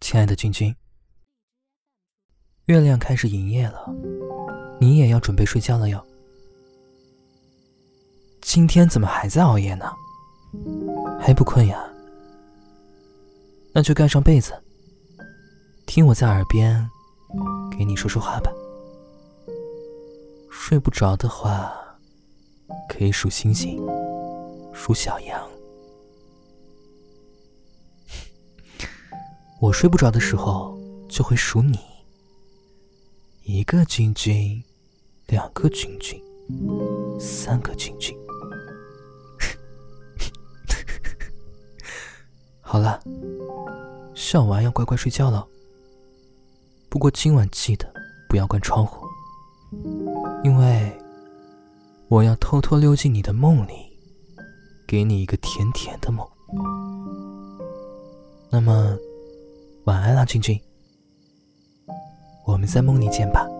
亲爱的君君，月亮开始营业了，你也要准备睡觉了哟。今天怎么还在熬夜呢？还不困呀？那就盖上被子，听我在耳边给你说说话吧。睡不着的话，可以数星星，数小羊。我睡不着的时候，就会数你。一个君君，两个君君，三个君君。好了，笑完要乖乖睡觉了。不过今晚记得不要关窗户，因为我要偷偷溜进你的梦里，给你一个甜甜的梦。那么。那，君君，我们在梦里见吧。